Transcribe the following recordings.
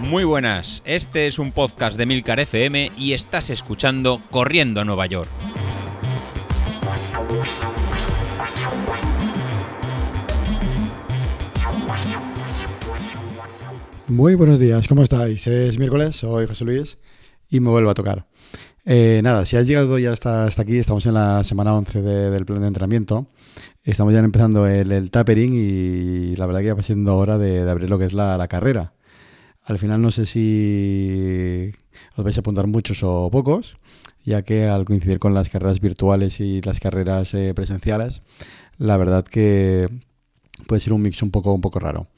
Muy buenas, este es un podcast de Milcar FM y estás escuchando Corriendo a Nueva York. Muy buenos días, ¿cómo estáis? Es miércoles, soy José Luis y me vuelvo a tocar. Eh, nada, si has llegado ya hasta, aquí, estamos en la semana 11 del plan de entrenamiento. Estamos ya empezando el, tapering y la verdad que ya va siendo hora de, abrir lo que es la, carrera. Al final no sé si os vais a apuntar muchos o pocos, ya que al coincidir con las carreras virtuales y las carreras eh, presenciales, la verdad que puede ser un mix un poco, un poco raro.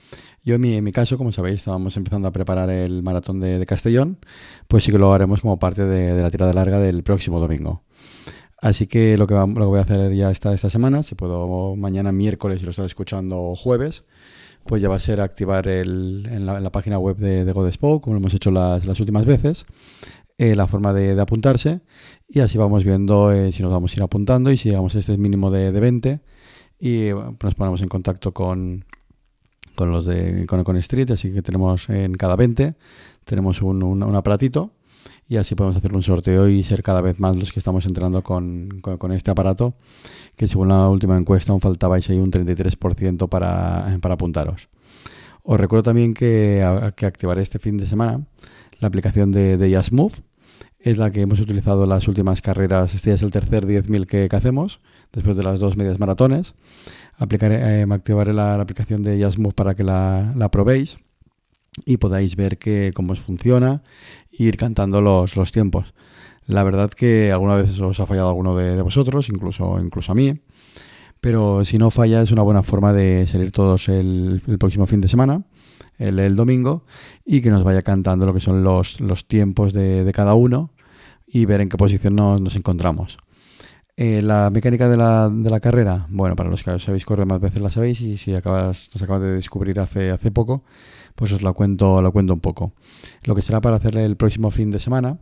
Yo en mi, en mi, caso, como sabéis, estábamos empezando a preparar el maratón de, Castellón, pues sí que lo haremos como parte de, la tirada larga del próximo domingo. Así que lo que, lo que voy a hacer ya esta, esta semana, si puedo mañana miércoles, si lo estás escuchando jueves, pues ya va a ser activar el, en, la, página web de, de Godespo, como lo hemos hecho las, últimas veces, eh, la forma de, apuntarse. Y así vamos viendo eh, si nos vamos a ir apuntando y si llegamos a este mínimo de, de 20 y nos ponemos en contacto con, con los de con, Street, así que tenemos en cada 20 tenemos un, un, aparatito y así podemos hacer un sorteo y ser cada vez más los que estamos entrando con, con, este aparato, que según la última encuesta aún faltabais ahí un 33% para, para apuntaros. Os recuerdo también que, que activaré este fin de semana la aplicación de, de Move, es la que hemos utilizado las últimas carreras, este ya es el tercer 10.000 que, que hacemos, después de las dos medias maratones. Aplicaré, eh, activaré la, aplicación de Jasmove para que la, probéis y podáis ver que, cómo funciona e ir cantando los, tiempos. La verdad que alguna vez os ha fallado alguno de, vosotros, incluso, incluso a mí. Pero si no falla es una buena forma de salir todos el, próximo fin de semana, el, domingo, y que nos vaya cantando lo que son los, los tiempos de, cada uno y ver en qué posición nos encontramos. Eh, la mecánica de la, de la, carrera, bueno, para los que os habéis corrido más veces la sabéis y si acabas, nos acabas de descubrir hace, hace poco, pues os la cuento, la cuento un poco. Lo que será para hacer el próximo fin de semana,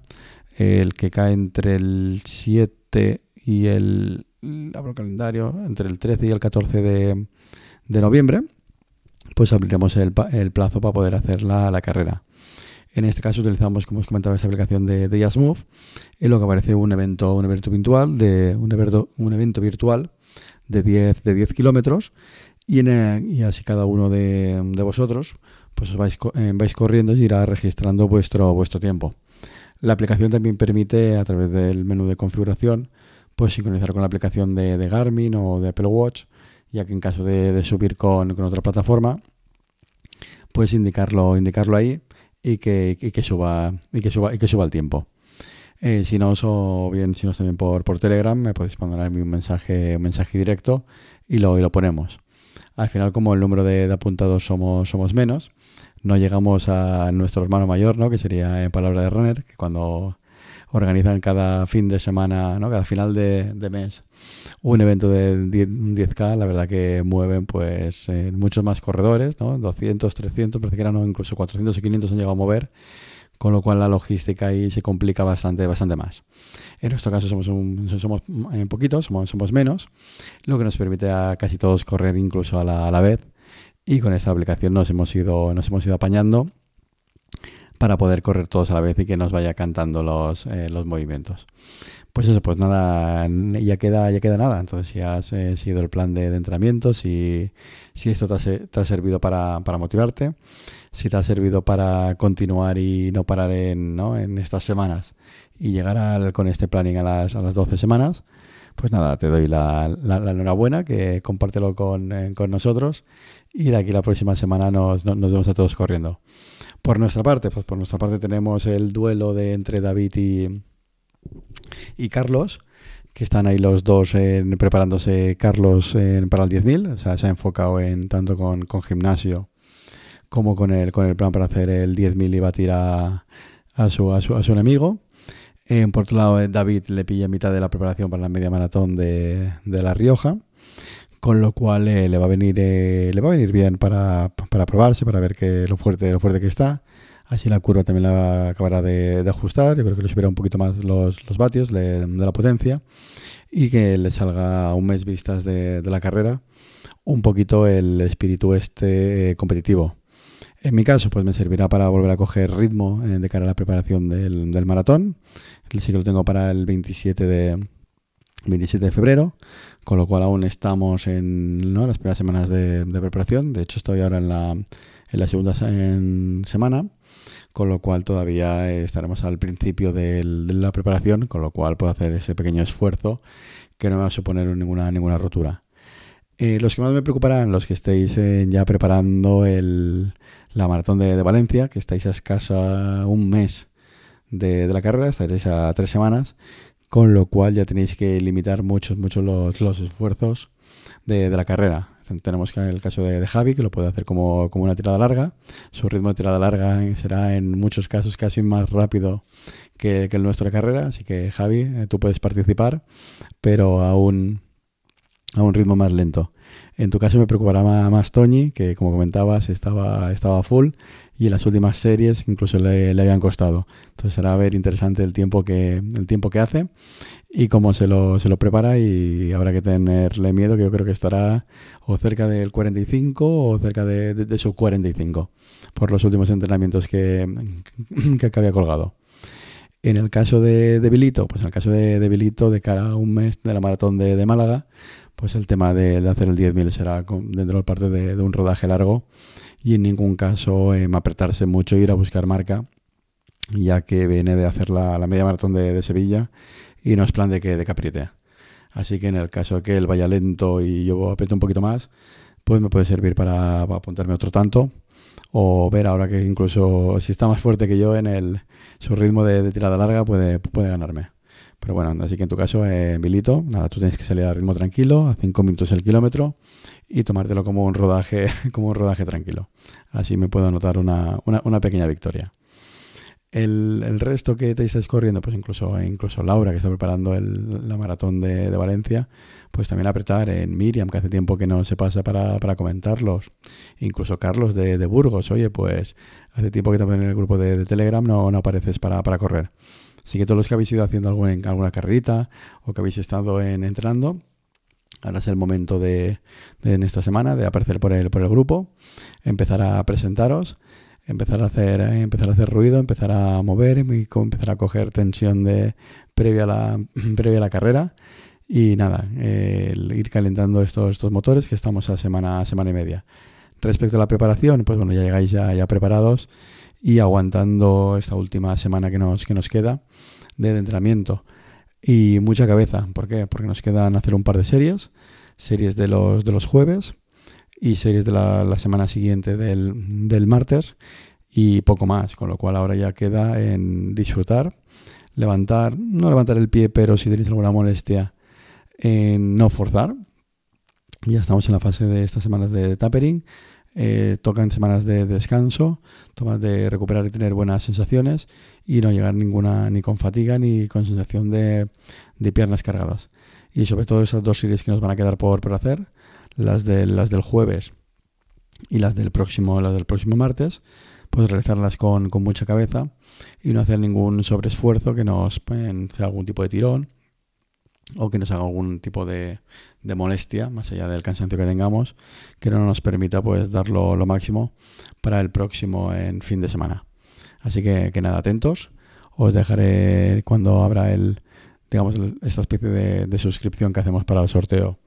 el que cae entre el 7 y el, abro el calendario, entre el 13 y el 14 de, de noviembre, pues abriremos el, plazo para poder hacer la, la carrera. En este caso utilizamos, como os comentaba, esta aplicación de, de Move, en lo que aparece un evento, un evento virtual de un evento, un evento virtual de 10 de 10 kilómetros y, y, así cada uno de, vosotros pues eh, vais corriendo y irá registrando vuestro, vuestro tiempo. La aplicación también permite a través del menú de configuración pues sincronizar con la aplicación de, Garmin o de Apple Watch, ya que en caso de, subir con, con, otra plataforma, puedes indicarlo, indicarlo ahí y que, que, suba, y que, suba, y que suba el tiempo. Eh, si no, o bien, si no también por, por Telegram, me podéis mandar a mí un mensaje, un mensaje directo y lo, y lo ponemos. Al final, como el número de, apuntados somos, somos menos, no llegamos a nuestro hermano mayor, ¿no? que sería en palabra de runner, que cuando organizan cada fin de semana, ¿no? cada final de, mes, un evento de 10, k la verdad que mueven pues eh, muchos más corredores, ¿no? 200, 300, parece que eran incluso 400 y 500 han llegado a mover, con lo cual la logística ahí se complica bastante, bastante más. En nuestro caso somos, un, somos eh, poquitos, somos, somos menos, lo que nos permite a casi todos correr incluso a la, a la vez y con esta aplicación nos hemos ido, nos hemos ido apañando para poder correr todos a la vez y que nos vaya cantando los, eh, los movimientos. Pues eso, pues nada, ya queda, ya queda nada. Entonces, si has eh, sido el plan de, entrenamiento, si, si esto te ha, servido para, para, motivarte, si te ha servido para continuar y no parar en, ¿no? en estas semanas y llegar con este planning a las, a las 12 semanas, pues nada, te doy la, la, enhorabuena, que compártelo con, eh, con, nosotros y de aquí la próxima semana nos, nos vemos a todos corriendo. Por nuestra parte, pues por nuestra parte tenemos el duelo de entre David y, Carlos, que están ahí los dos preparándose Carlos para el 10.000, o sea, se ha enfocado en tanto con, gimnasio como con el, con el plan para hacer el 10.000 y batir a, a, su, a, su, a su enemigo. por otro lado, eh, David le pilla mitad de la preparación para la media maratón de, de La Rioja con lo cual eh, le va a venir eh, le va a venir bien para, para, probarse, para ver que lo fuerte lo fuerte que está. Así la curva también la acabará de, ajustar. Yo creo que le subirá un poquito más los, los vatios de la potencia y que le salga un mes vistas de, la carrera un poquito el espíritu este competitivo. En mi caso, pues me servirá para volver a coger ritmo eh, de cara a la preparación del, del maratón. Sí que lo tengo para el 27 de, 27 de febrero, con lo cual aún estamos en las primeras semanas de, preparación. De hecho, estoy ahora en la, en la segunda semana, con lo cual todavía estaremos al principio de la preparación, con lo cual puedo hacer ese pequeño esfuerzo que no me va a suponer ninguna, ninguna rotura. Eh, los que más me preocuparán, los que estéis eh, ya preparando el, la maratón de, Valencia, que estáis a escasa un mes de, de la carrera, estaréis a tres semanas con lo cual ya tenéis que limitar muchos, muchos los, los esfuerzos de, de, la carrera. Tenemos el caso de, Javi, que lo puede hacer como, como, una tirada larga. Su ritmo de tirada larga será en muchos casos casi más rápido que, que el nuestro de carrera. Así que Javi, eh, tú puedes participar, pero a un, a un ritmo más lento. En tu caso me preocupará más Toñi, que como comentabas estaba, estaba full y en las últimas series incluso le, habían costado. Entonces será ver interesante el tiempo que, el tiempo que hace y cómo se lo, se lo prepara y habrá que tenerle miedo que yo creo que estará o cerca del 45 o cerca de, de, su 45 por los últimos entrenamientos que, que, había colgado. En el caso de, de Bilito, pues en el caso de, de Bilito, de cara a un mes de la maratón de, de Málaga, pues el tema de, hacer el 10.000 será dentro de parte de, un rodaje largo y en ningún caso eh, apretarse mucho ir a buscar marca, ya que viene de hacer la, media maratón de, Sevilla y no es plan de que de capriete. Así que en el caso de que él vaya lento y yo apriete un poquito más, pues me puede servir para, apuntarme otro tanto o ver ahora que incluso si está más fuerte que yo en el su ritmo de, de tirada larga puede ganarme. Pero bueno, así que en tu caso, eh, nada, tú tienes que salir a ritmo tranquilo, a 5 minutos el kilómetro y tomártelo como un rodaje, como un rodaje tranquilo. Así me puedo anotar una, una, pequeña victoria. El, el, resto que te estáis corriendo, pues incluso, incluso Laura, que está preparando el, la maratón de, de, Valencia, pues también apretar en Miriam, que hace tiempo que no se pasa para, para comentarlos. Incluso Carlos de, de, Burgos, oye, pues hace tiempo que también en el grupo de, de Telegram no, no apareces para, para correr. Así que todos los que habéis ido haciendo alguna, carrerita o que habéis estado en, entrenando, ahora es el momento de, en esta semana de aparecer por el, por el grupo, empezar a presentaros, empezar a hacer, eh, empezar a hacer ruido, empezar a mover y empezar a coger tensión de previa a la, previa la carrera. Y nada, ir calentando estos, estos motores que estamos a semana, semana y media. Respecto a la preparación, pues bueno, ya llegáis ya, ya preparados y aguantando esta última semana que nos, que nos queda de entrenamiento. Y mucha cabeza. ¿Por qué? Porque nos quedan hacer un par de series, series de los, de los jueves y series de la, semana siguiente del, del martes y poco más, con lo cual ahora ya queda en disfrutar, levantar, no levantar el pie, pero si tenéis alguna molestia, en no forzar. Ya estamos en la fase de estas semanas de tapering eh, tocan semanas de descanso, tomas de recuperar y tener buenas sensaciones y no llegar ninguna ni con fatiga ni con sensación de, piernas cargadas. Y sobre todo esas dos series que nos van a quedar por, hacer, las, de, las del jueves y las del próximo, las del próximo martes, pues realizarlas con, con mucha cabeza y no hacer ningún sobreesfuerzo que nos pues, sea algún tipo de tirón o que nos haga algún tipo de, de, molestia, más allá del cansancio que tengamos, que no nos permita pues darlo lo máximo para el próximo en fin de semana. Así que, que nada, atentos. Os dejaré cuando abra el, digamos, esta especie de, suscripción que hacemos para el sorteo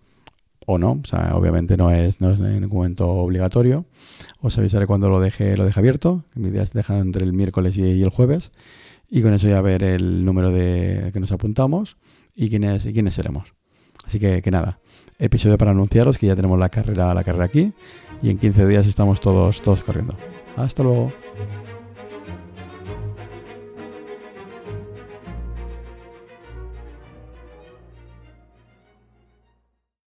o no. Obviamente no es, no es en ningún momento obligatorio. Os avisaré cuando lo deje, lo deje abierto. Mi idea es dejar entre el miércoles y, y el jueves. Y con eso ya ver el número de que nos apuntamos y quiénes, y quiénes seremos. Así que, nada, episodio para anunciaros que ya tenemos la carrera, la carrera aquí y en 15 días estamos todos, todos corriendo. Hasta luego.